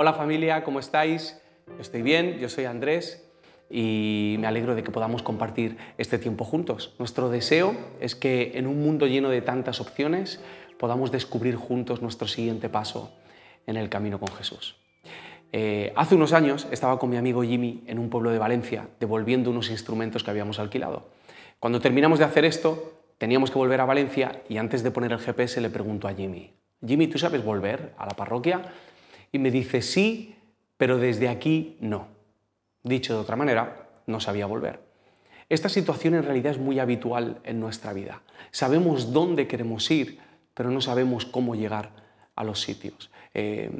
hola familia, ¿cómo estáis? Estoy bien, yo soy Andrés y me alegro de que podamos compartir este tiempo juntos. Nuestro deseo es que en un mundo lleno de tantas opciones podamos descubrir juntos nuestro siguiente paso en el camino con Jesús. Eh, hace unos años estaba con mi amigo Jimmy en un pueblo de Valencia devolviendo unos instrumentos que habíamos alquilado. Cuando terminamos de hacer esto, teníamos que volver a Valencia y antes de poner el GPS le pregunto a Jimmy, Jimmy, ¿tú sabes volver a la parroquia? Y me dice, sí, pero desde aquí no. Dicho de otra manera, no sabía volver. Esta situación en realidad es muy habitual en nuestra vida. Sabemos dónde queremos ir, pero no sabemos cómo llegar a los sitios. Eh,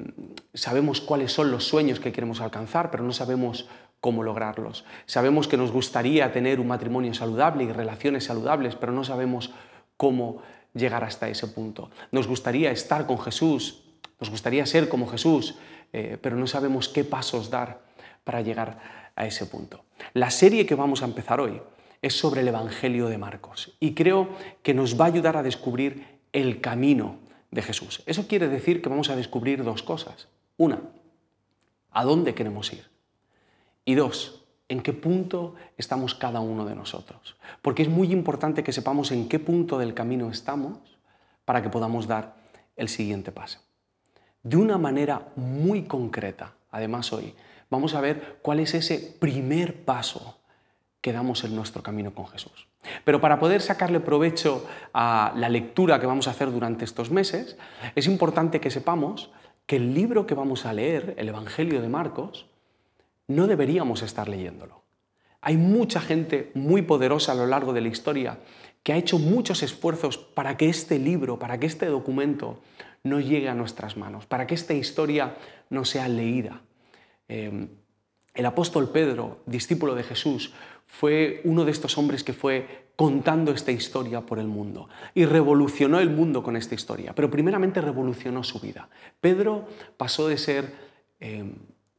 sabemos cuáles son los sueños que queremos alcanzar, pero no sabemos cómo lograrlos. Sabemos que nos gustaría tener un matrimonio saludable y relaciones saludables, pero no sabemos cómo llegar hasta ese punto. Nos gustaría estar con Jesús, nos gustaría ser como Jesús, eh, pero no sabemos qué pasos dar para llegar a ese punto. La serie que vamos a empezar hoy es sobre el Evangelio de Marcos y creo que nos va a ayudar a descubrir el camino de Jesús. Eso quiere decir que vamos a descubrir dos cosas. Una, ¿a dónde queremos ir? Y dos, ¿en qué punto estamos cada uno de nosotros? Porque es muy importante que sepamos en qué punto del camino estamos para que podamos dar el siguiente paso. De una manera muy concreta, además hoy, vamos a ver cuál es ese primer paso que damos en nuestro camino con Jesús. Pero para poder sacarle provecho a la lectura que vamos a hacer durante estos meses, es importante que sepamos que el libro que vamos a leer, el Evangelio de Marcos, no deberíamos estar leyéndolo. Hay mucha gente muy poderosa a lo largo de la historia que ha hecho muchos esfuerzos para que este libro, para que este documento no llegue a nuestras manos, para que esta historia no sea leída. Eh, el apóstol Pedro, discípulo de Jesús, fue uno de estos hombres que fue contando esta historia por el mundo y revolucionó el mundo con esta historia, pero primeramente revolucionó su vida. Pedro pasó de ser eh,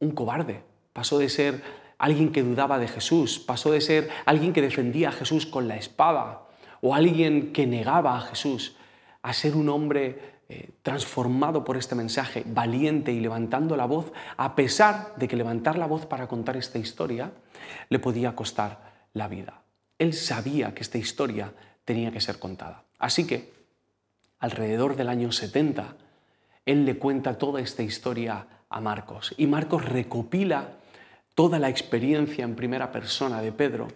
un cobarde, pasó de ser alguien que dudaba de Jesús, pasó de ser alguien que defendía a Jesús con la espada o alguien que negaba a Jesús, a ser un hombre eh, transformado por este mensaje, valiente y levantando la voz, a pesar de que levantar la voz para contar esta historia le podía costar la vida. Él sabía que esta historia tenía que ser contada. Así que, alrededor del año 70, él le cuenta toda esta historia a Marcos y Marcos recopila toda la experiencia en primera persona de Pedro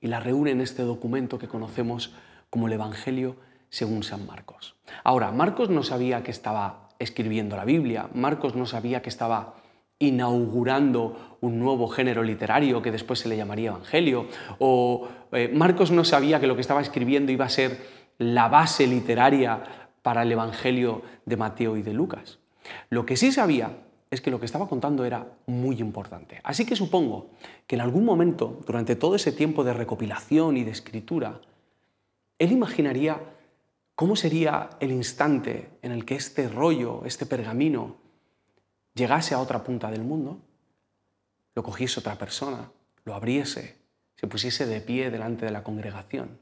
y la reúne en este documento que conocemos como el Evangelio según San Marcos. Ahora, Marcos no sabía que estaba escribiendo la Biblia, Marcos no sabía que estaba inaugurando un nuevo género literario que después se le llamaría Evangelio, o eh, Marcos no sabía que lo que estaba escribiendo iba a ser la base literaria para el Evangelio de Mateo y de Lucas. Lo que sí sabía es que lo que estaba contando era muy importante. Así que supongo que en algún momento, durante todo ese tiempo de recopilación y de escritura, él imaginaría ¿Cómo sería el instante en el que este rollo, este pergamino, llegase a otra punta del mundo? Lo cogiese otra persona, lo abriese, se pusiese de pie delante de la congregación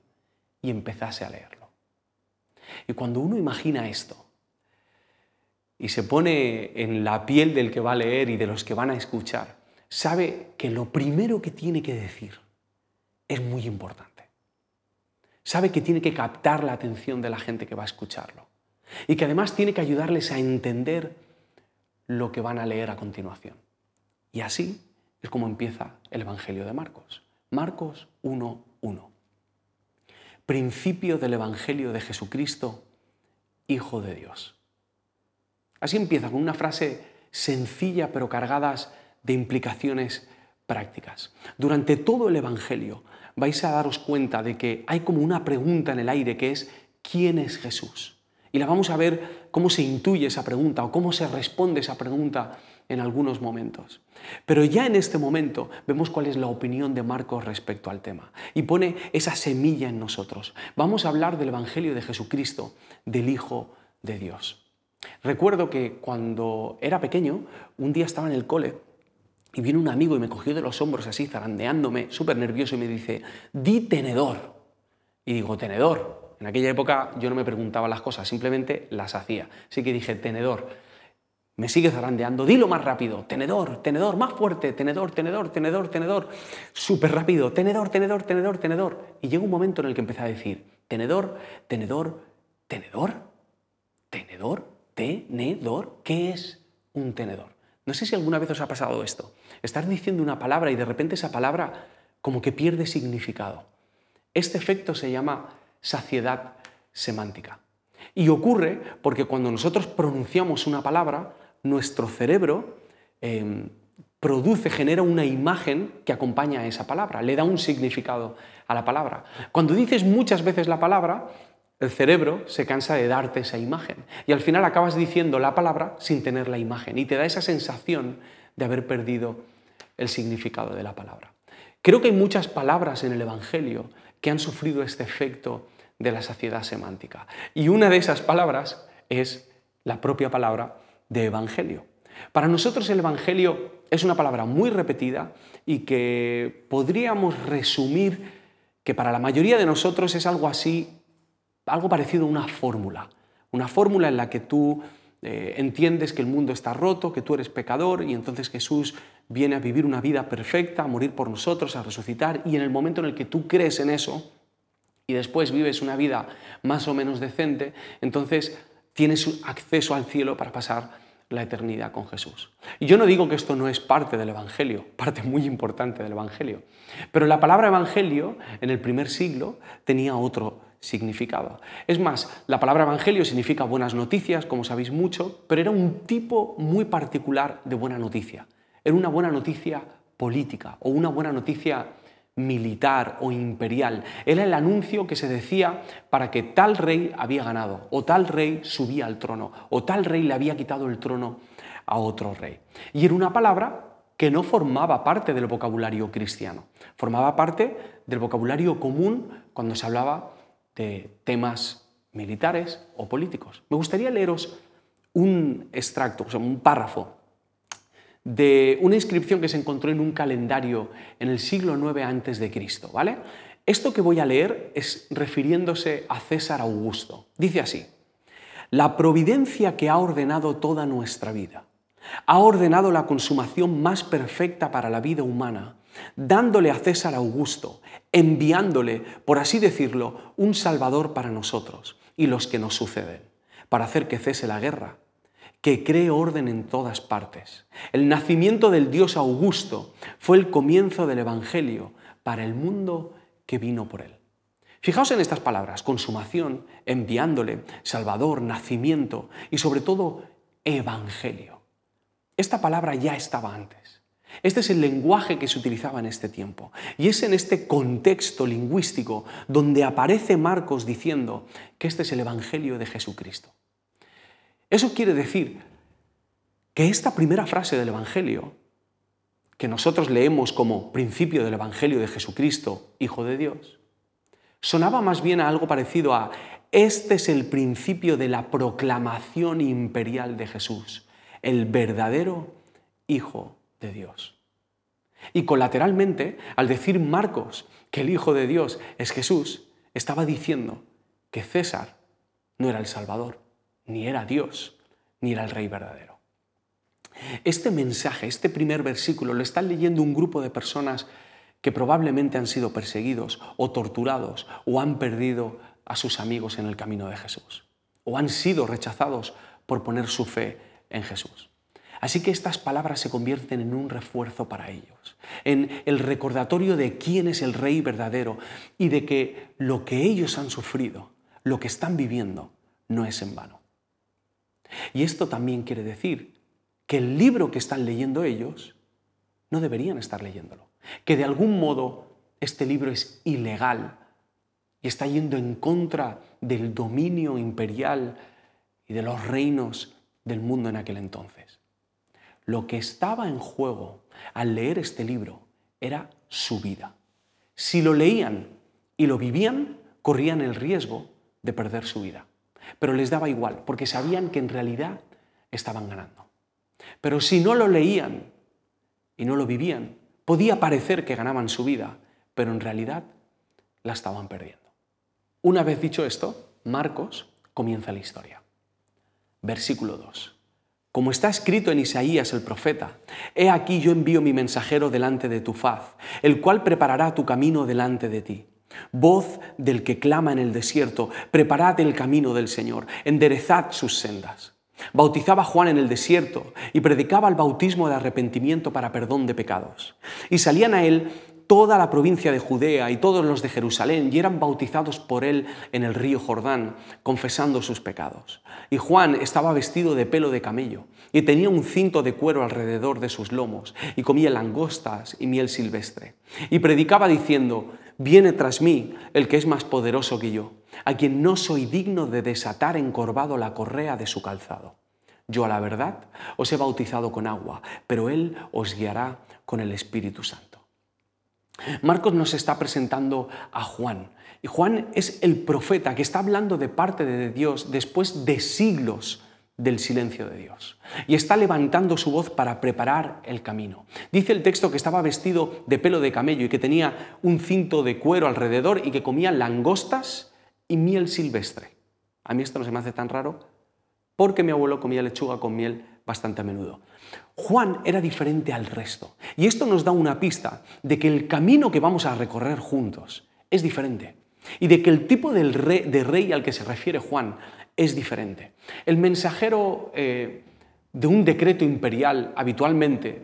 y empezase a leerlo. Y cuando uno imagina esto y se pone en la piel del que va a leer y de los que van a escuchar, sabe que lo primero que tiene que decir es muy importante sabe que tiene que captar la atención de la gente que va a escucharlo y que además tiene que ayudarles a entender lo que van a leer a continuación. Y así es como empieza el Evangelio de Marcos. Marcos 1.1. Principio del Evangelio de Jesucristo, Hijo de Dios. Así empieza con una frase sencilla pero cargadas de implicaciones prácticas. Durante todo el Evangelio vais a daros cuenta de que hay como una pregunta en el aire que es ¿quién es Jesús? Y la vamos a ver cómo se intuye esa pregunta o cómo se responde esa pregunta en algunos momentos. Pero ya en este momento vemos cuál es la opinión de Marcos respecto al tema y pone esa semilla en nosotros. Vamos a hablar del Evangelio de Jesucristo, del Hijo de Dios. Recuerdo que cuando era pequeño, un día estaba en el cole y viene un amigo y me cogió de los hombros así, zarandeándome, súper nervioso, y me dice, di tenedor. Y digo, tenedor. En aquella época yo no me preguntaba las cosas, simplemente las hacía. Así que dije, tenedor. me sigue zarandeando, dilo más rápido, tenedor, tenedor, más fuerte, tenedor, tenedor, tenedor, tenedor, súper rápido, tenedor, tenedor, tenedor, tenedor. Y llega un momento en el que empecé a decir, tenedor, tenedor, tenedor, tenedor, tenedor, ¿qué es un tenedor? No sé si alguna vez os ha pasado esto, estar diciendo una palabra y de repente esa palabra como que pierde significado. Este efecto se llama saciedad semántica. Y ocurre porque cuando nosotros pronunciamos una palabra, nuestro cerebro em, produce, genera una imagen que acompaña a esa palabra, le da un significado a la palabra. Cuando dices muchas veces la palabra, el cerebro se cansa de darte esa imagen y al final acabas diciendo la palabra sin tener la imagen y te da esa sensación de haber perdido el significado de la palabra. Creo que hay muchas palabras en el Evangelio que han sufrido este efecto de la saciedad semántica y una de esas palabras es la propia palabra de Evangelio. Para nosotros el Evangelio es una palabra muy repetida y que podríamos resumir que para la mayoría de nosotros es algo así, algo parecido a una fórmula. Una fórmula en la que tú eh, entiendes que el mundo está roto, que tú eres pecador y entonces Jesús viene a vivir una vida perfecta, a morir por nosotros, a resucitar y en el momento en el que tú crees en eso y después vives una vida más o menos decente, entonces tienes acceso al cielo para pasar la eternidad con Jesús. Y yo no digo que esto no es parte del Evangelio, parte muy importante del Evangelio, pero la palabra Evangelio en el primer siglo tenía otro significado. Es más, la palabra Evangelio significa buenas noticias, como sabéis mucho, pero era un tipo muy particular de buena noticia. Era una buena noticia política o una buena noticia militar o imperial. Era el anuncio que se decía para que tal rey había ganado, o tal rey subía al trono, o tal rey le había quitado el trono a otro rey. Y era una palabra que no formaba parte del vocabulario cristiano, formaba parte del vocabulario común cuando se hablaba de temas militares o políticos. Me gustaría leeros un extracto, o sea, un párrafo de una inscripción que se encontró en un calendario en el siglo IX a.C. ¿vale? Esto que voy a leer es refiriéndose a César Augusto. Dice así, la providencia que ha ordenado toda nuestra vida, ha ordenado la consumación más perfecta para la vida humana, dándole a César Augusto, enviándole, por así decirlo, un salvador para nosotros y los que nos suceden, para hacer que cese la guerra que cree orden en todas partes. El nacimiento del Dios Augusto fue el comienzo del Evangelio para el mundo que vino por él. Fijaos en estas palabras, consumación, enviándole, salvador, nacimiento y sobre todo evangelio. Esta palabra ya estaba antes. Este es el lenguaje que se utilizaba en este tiempo. Y es en este contexto lingüístico donde aparece Marcos diciendo que este es el Evangelio de Jesucristo. Eso quiere decir que esta primera frase del Evangelio, que nosotros leemos como principio del Evangelio de Jesucristo, Hijo de Dios, sonaba más bien a algo parecido a este es el principio de la proclamación imperial de Jesús, el verdadero Hijo de Dios. Y colateralmente, al decir Marcos que el Hijo de Dios es Jesús, estaba diciendo que César no era el Salvador, ni era Dios, ni era el Rey verdadero. Este mensaje, este primer versículo, lo están leyendo un grupo de personas que probablemente han sido perseguidos o torturados o han perdido a sus amigos en el camino de Jesús o han sido rechazados por poner su fe en Jesús. Así que estas palabras se convierten en un refuerzo para ellos, en el recordatorio de quién es el Rey verdadero y de que lo que ellos han sufrido, lo que están viviendo, no es en vano. Y esto también quiere decir que el libro que están leyendo ellos no deberían estar leyéndolo. Que de algún modo este libro es ilegal y está yendo en contra del dominio imperial y de los reinos del mundo en aquel entonces. Lo que estaba en juego al leer este libro era su vida. Si lo leían y lo vivían, corrían el riesgo de perder su vida pero les daba igual, porque sabían que en realidad estaban ganando. Pero si no lo leían y no lo vivían, podía parecer que ganaban su vida, pero en realidad la estaban perdiendo. Una vez dicho esto, Marcos comienza la historia. Versículo 2. Como está escrito en Isaías el profeta, He aquí yo envío mi mensajero delante de tu faz, el cual preparará tu camino delante de ti. Voz del que clama en el desierto, preparad el camino del Señor, enderezad sus sendas. Bautizaba Juan en el desierto y predicaba el bautismo de arrepentimiento para perdón de pecados. Y salían a él toda la provincia de Judea y todos los de Jerusalén y eran bautizados por él en el río Jordán, confesando sus pecados. Y Juan estaba vestido de pelo de camello y tenía un cinto de cuero alrededor de sus lomos y comía langostas y miel silvestre. Y predicaba diciendo, viene tras mí el que es más poderoso que yo, a quien no soy digno de desatar encorvado la correa de su calzado. Yo a la verdad os he bautizado con agua, pero él os guiará con el Espíritu Santo. Marcos nos está presentando a Juan. Y Juan es el profeta que está hablando de parte de Dios después de siglos del silencio de Dios. Y está levantando su voz para preparar el camino. Dice el texto que estaba vestido de pelo de camello y que tenía un cinto de cuero alrededor y que comía langostas y miel silvestre. A mí esto no se me hace tan raro porque mi abuelo comía lechuga con miel bastante a menudo. Juan era diferente al resto. Y esto nos da una pista de que el camino que vamos a recorrer juntos es diferente. Y de que el tipo de rey al que se refiere Juan es diferente. El mensajero eh, de un decreto imperial habitualmente,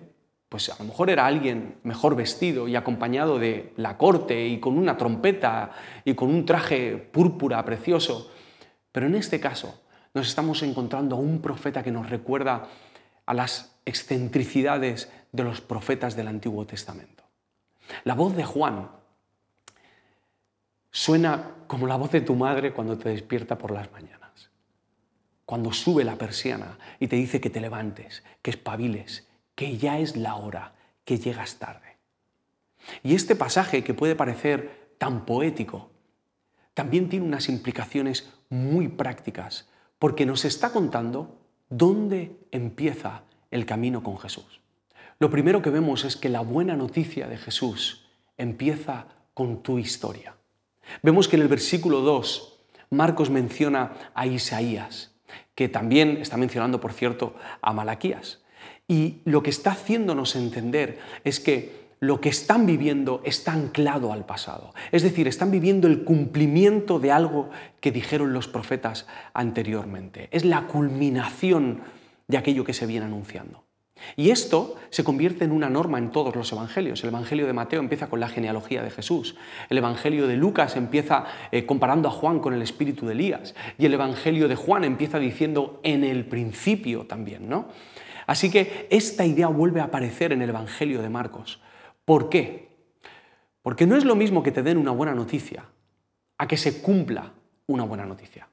pues a lo mejor era alguien mejor vestido y acompañado de la corte y con una trompeta y con un traje púrpura precioso. Pero en este caso nos estamos encontrando a un profeta que nos recuerda a las excentricidades de los profetas del Antiguo Testamento. La voz de Juan suena como la voz de tu madre cuando te despierta por las mañanas, cuando sube la persiana y te dice que te levantes, que espabiles, que ya es la hora, que llegas tarde. Y este pasaje que puede parecer tan poético, también tiene unas implicaciones muy prácticas, porque nos está contando dónde empieza el camino con Jesús. Lo primero que vemos es que la buena noticia de Jesús empieza con tu historia. Vemos que en el versículo 2 Marcos menciona a Isaías, que también está mencionando, por cierto, a Malaquías. Y lo que está haciéndonos entender es que lo que están viviendo está anclado al pasado. Es decir, están viviendo el cumplimiento de algo que dijeron los profetas anteriormente. Es la culminación de aquello que se viene anunciando. Y esto se convierte en una norma en todos los evangelios. El Evangelio de Mateo empieza con la genealogía de Jesús. El Evangelio de Lucas empieza eh, comparando a Juan con el espíritu de Elías. Y el Evangelio de Juan empieza diciendo en el principio también, ¿no? Así que esta idea vuelve a aparecer en el Evangelio de Marcos. ¿Por qué? Porque no es lo mismo que te den una buena noticia a que se cumpla una buena noticia.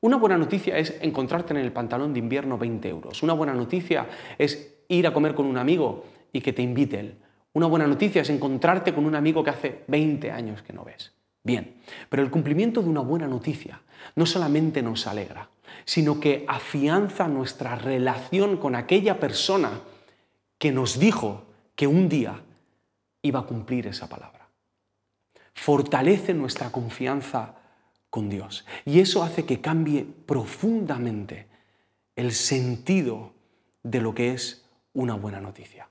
Una buena noticia es encontrarte en el pantalón de invierno 20 euros. Una buena noticia es ir a comer con un amigo y que te invite él. Una buena noticia es encontrarte con un amigo que hace 20 años que no ves. Bien, pero el cumplimiento de una buena noticia no solamente nos alegra, sino que afianza nuestra relación con aquella persona que nos dijo que un día iba a cumplir esa palabra. Fortalece nuestra confianza con Dios. Y eso hace que cambie profundamente el sentido de lo que es una buena noticia.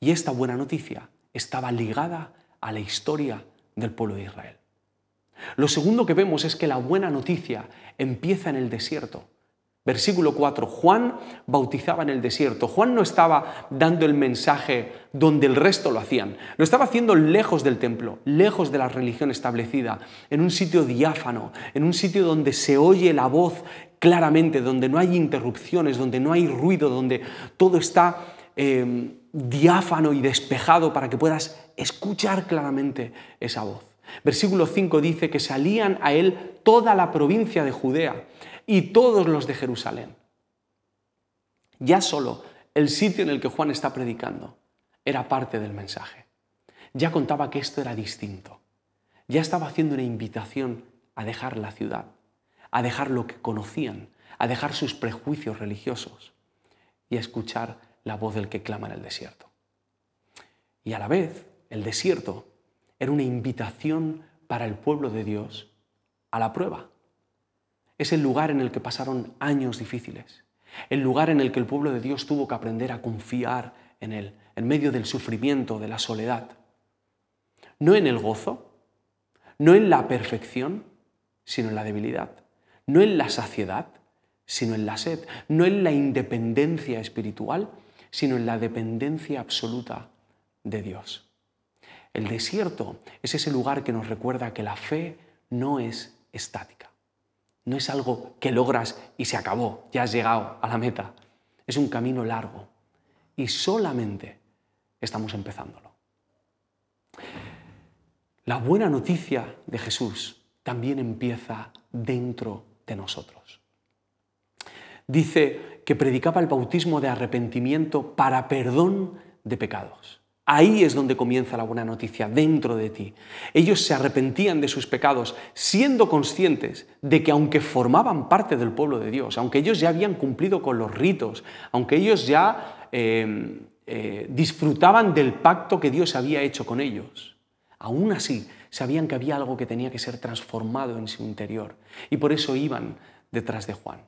Y esta buena noticia estaba ligada a la historia del pueblo de Israel. Lo segundo que vemos es que la buena noticia empieza en el desierto Versículo 4, Juan bautizaba en el desierto. Juan no estaba dando el mensaje donde el resto lo hacían. Lo estaba haciendo lejos del templo, lejos de la religión establecida, en un sitio diáfano, en un sitio donde se oye la voz claramente, donde no hay interrupciones, donde no hay ruido, donde todo está eh, diáfano y despejado para que puedas escuchar claramente esa voz. Versículo 5 dice que salían a él toda la provincia de Judea y todos los de Jerusalén. Ya solo el sitio en el que Juan está predicando era parte del mensaje. Ya contaba que esto era distinto. Ya estaba haciendo una invitación a dejar la ciudad, a dejar lo que conocían, a dejar sus prejuicios religiosos y a escuchar la voz del que clama en el desierto. Y a la vez, el desierto era una invitación para el pueblo de Dios a la prueba. Es el lugar en el que pasaron años difíciles. el lugar en el que el pueblo de Dios tuvo que aprender a confiar en Él, en medio del sufrimiento, de la soledad. No en el gozo, no en la perfección, sino en la debilidad. No en la saciedad, sino en la sed. No en la independencia espiritual, sino en la dependencia absoluta de Dios. El desierto es ese lugar que nos recuerda que la fe no es estática. No es algo que logras y se acabó, ya has llegado a la meta. Es un camino largo y solamente estamos empezándolo. La buena noticia de Jesús también empieza dentro de nosotros. Dice que predicaba el bautismo de arrepentimiento para perdón de pecados. Ahí es donde comienza la buena noticia, dentro de ti. Ellos se arrepentían de sus pecados, siendo conscientes de que aunque formaban parte del pueblo de Dios, aunque ellos ya habían cumplido con los ritos, aunque ellos ya eh, eh, disfrutaban del pacto que Dios había hecho con ellos, aún así sabían que había algo que tenía que ser transformado en su interior. Y por eso iban detrás de Juan.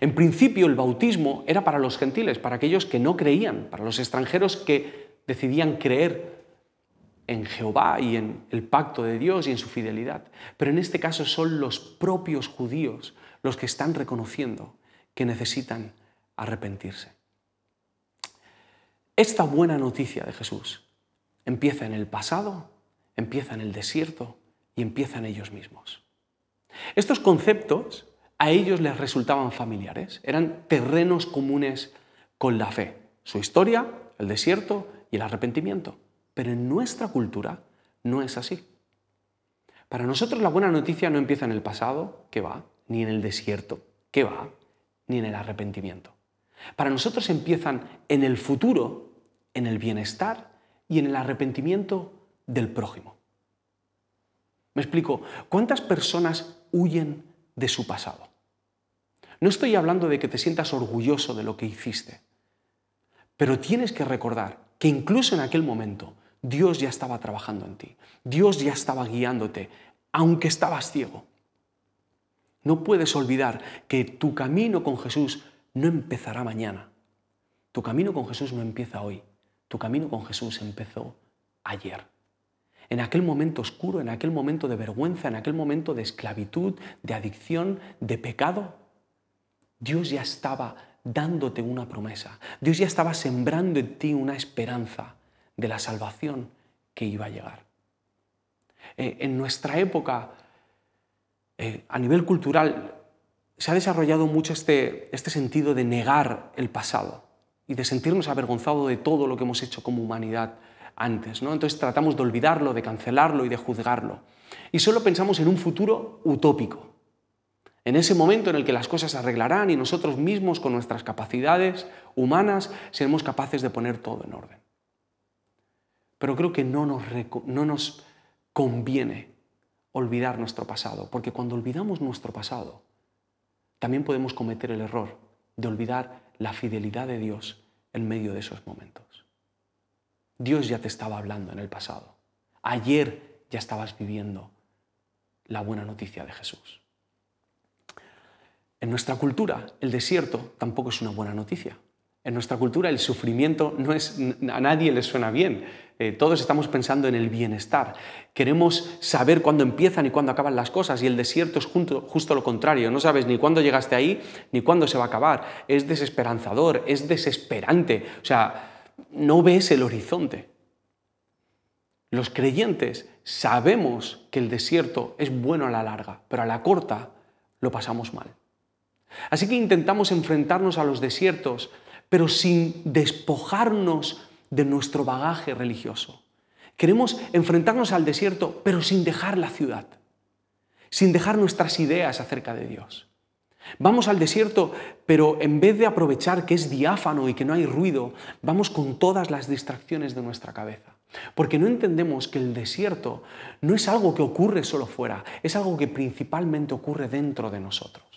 En principio el bautismo era para los gentiles, para aquellos que no creían, para los extranjeros que decidían creer en Jehová y en el pacto de Dios y en su fidelidad. Pero en este caso son los propios judíos los que están reconociendo que necesitan arrepentirse. Esta buena noticia de Jesús empieza en el pasado, empieza en el desierto y empieza en ellos mismos. Estos conceptos a ellos les resultaban familiares, eran terrenos comunes con la fe. Su historia, el desierto y el arrepentimiento. Pero en nuestra cultura no es así. Para nosotros la buena noticia no empieza en el pasado, que va, ni en el desierto, que va, ni en el arrepentimiento. Para nosotros empiezan en el futuro, en el bienestar y en el arrepentimiento del prójimo. Me explico, ¿cuántas personas huyen de su pasado? No estoy hablando de que te sientas orgulloso de lo que hiciste, pero tienes que recordar que incluso en aquel momento Dios ya estaba trabajando en ti, Dios ya estaba guiándote, aunque estabas ciego. No puedes olvidar que tu camino con Jesús no empezará mañana. Tu camino con Jesús no empieza hoy. Tu camino con Jesús empezó ayer. En aquel momento oscuro, en aquel momento de vergüenza, en aquel momento de esclavitud, de adicción, de pecado, Dios ya estaba dándote una promesa. Dios ya estaba sembrando en ti una esperanza de la salvación que iba a llegar. Eh, en nuestra época, eh, a nivel cultural, se ha desarrollado mucho este, este sentido de negar el pasado y de sentirnos avergonzados de todo lo que hemos hecho como humanidad antes. ¿no? Entonces tratamos de olvidarlo, de cancelarlo y de juzgarlo. Y solo pensamos en un futuro utópico, en ese momento en el que las cosas se arreglarán y nosotros mismos con nuestras capacidades humanas seremos capaces de poner todo en orden. Pero creo que no nos, no nos conviene olvidar nuestro pasado, porque cuando olvidamos nuestro pasado, también podemos cometer el error de olvidar la fidelidad de Dios en medio de esos momentos. Dios ya te estaba hablando en el pasado. Ayer ya estabas viviendo la buena noticia de Jesús. En nuestra cultura, el desierto tampoco es una buena noticia. En nuestra cultura el sufrimiento no es, a nadie le suena bien. Eh, todos estamos pensando en el bienestar. Queremos saber cuándo empiezan y cuándo acaban las cosas y el desierto es justo lo contrario. No sabes ni cuándo llegaste ahí ni cuándo se va a acabar. Es desesperanzador, es desesperante. O sea, no ves el horizonte. Los creyentes sabemos que el desierto es bueno a la larga, pero a la corta lo pasamos mal. Así que intentamos enfrentarnos a los desiertos, pero sin despojarnos de nuestro bagaje religioso. Queremos enfrentarnos al desierto, pero sin dejar la ciudad, sin dejar nuestras ideas acerca de Dios. Vamos al desierto, pero en vez de aprovechar que es diáfano y que no hay ruido, vamos con todas las distracciones de nuestra cabeza. Porque no entendemos que el desierto no es algo que ocurre solo fuera, es algo que principalmente ocurre dentro de nosotros.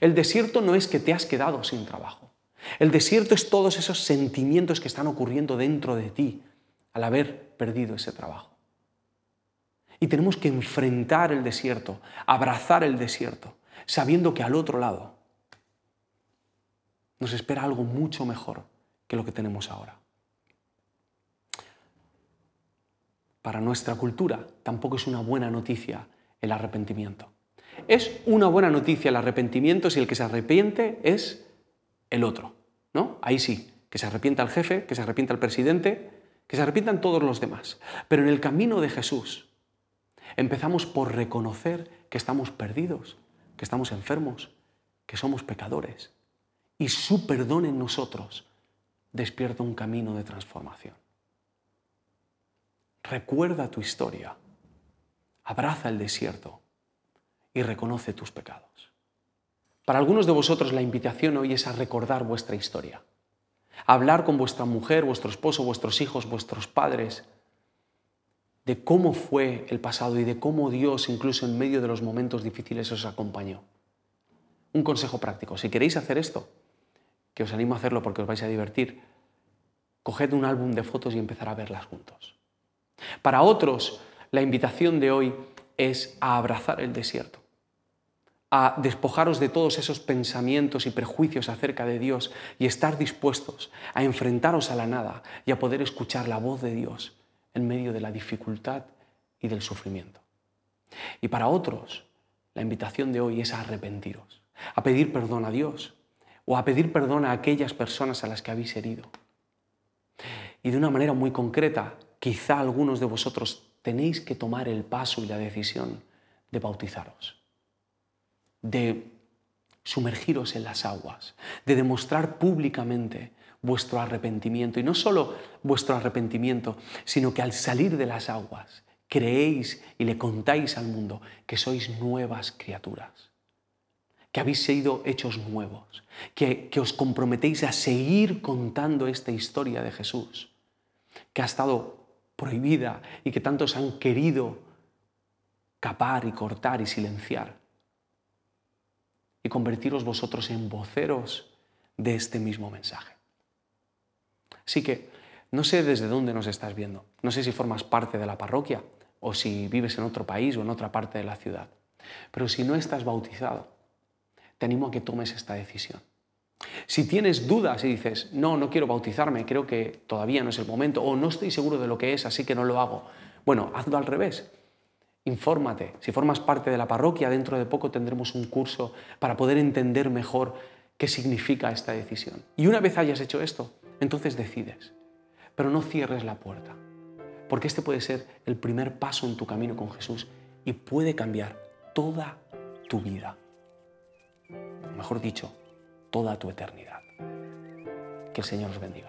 El desierto no es que te has quedado sin trabajo. El desierto es todos esos sentimientos que están ocurriendo dentro de ti al haber perdido ese trabajo. Y tenemos que enfrentar el desierto, abrazar el desierto, sabiendo que al otro lado nos espera algo mucho mejor que lo que tenemos ahora. Para nuestra cultura tampoco es una buena noticia el arrepentimiento. Es una buena noticia el arrepentimiento si el que se arrepiente es el otro, ¿no? Ahí sí, que se arrepienta el jefe, que se arrepienta el presidente, que se arrepientan todos los demás. Pero en el camino de Jesús empezamos por reconocer que estamos perdidos, que estamos enfermos, que somos pecadores. Y su perdón en nosotros despierta un camino de transformación. Recuerda tu historia, abraza el desierto y reconoce tus pecados. Para algunos de vosotros la invitación hoy es a recordar vuestra historia, a hablar con vuestra mujer, vuestro esposo, vuestros hijos, vuestros padres, de cómo fue el pasado y de cómo Dios, incluso en medio de los momentos difíciles, os acompañó. Un consejo práctico, si queréis hacer esto, que os animo a hacerlo porque os vais a divertir, coged un álbum de fotos y empezar a verlas juntos. Para otros, la invitación de hoy es a abrazar el desierto, a despojaros de todos esos pensamientos y prejuicios acerca de Dios y estar dispuestos a enfrentaros a la nada y a poder escuchar la voz de Dios en medio de la dificultad y del sufrimiento. Y para otros, la invitación de hoy es a arrepentiros, a pedir perdón a Dios o a pedir perdón a aquellas personas a las que habéis herido. Y de una manera muy concreta, quizá algunos de vosotros tenéis que tomar el paso y la decisión de bautizaros, de sumergiros en las aguas, de demostrar públicamente vuestro arrepentimiento. Y no solo vuestro arrepentimiento, sino que al salir de las aguas creéis y le contáis al mundo que sois nuevas criaturas, que habéis sido hechos nuevos, que, que os comprometéis a seguir contando esta historia de Jesús, que ha estado prohibida y que tantos han querido capar y cortar y silenciar. Y convertiros vosotros en voceros de este mismo mensaje. Así que no sé desde dónde nos estás viendo, no sé si formas parte de la parroquia o si vives en otro país o en otra parte de la ciudad, pero si no estás bautizado, te animo a que tomes esta decisión. Si tienes dudas y dices, no, no quiero bautizarme, creo que todavía no es el momento, o no estoy seguro de lo que es, así que no lo hago, bueno, hazlo al revés. Infórmate. Si formas parte de la parroquia, dentro de poco tendremos un curso para poder entender mejor qué significa esta decisión. Y una vez hayas hecho esto, entonces decides. Pero no cierres la puerta, porque este puede ser el primer paso en tu camino con Jesús y puede cambiar toda tu vida. Mejor dicho, toda tu eternidad. Que el Señor os bendiga.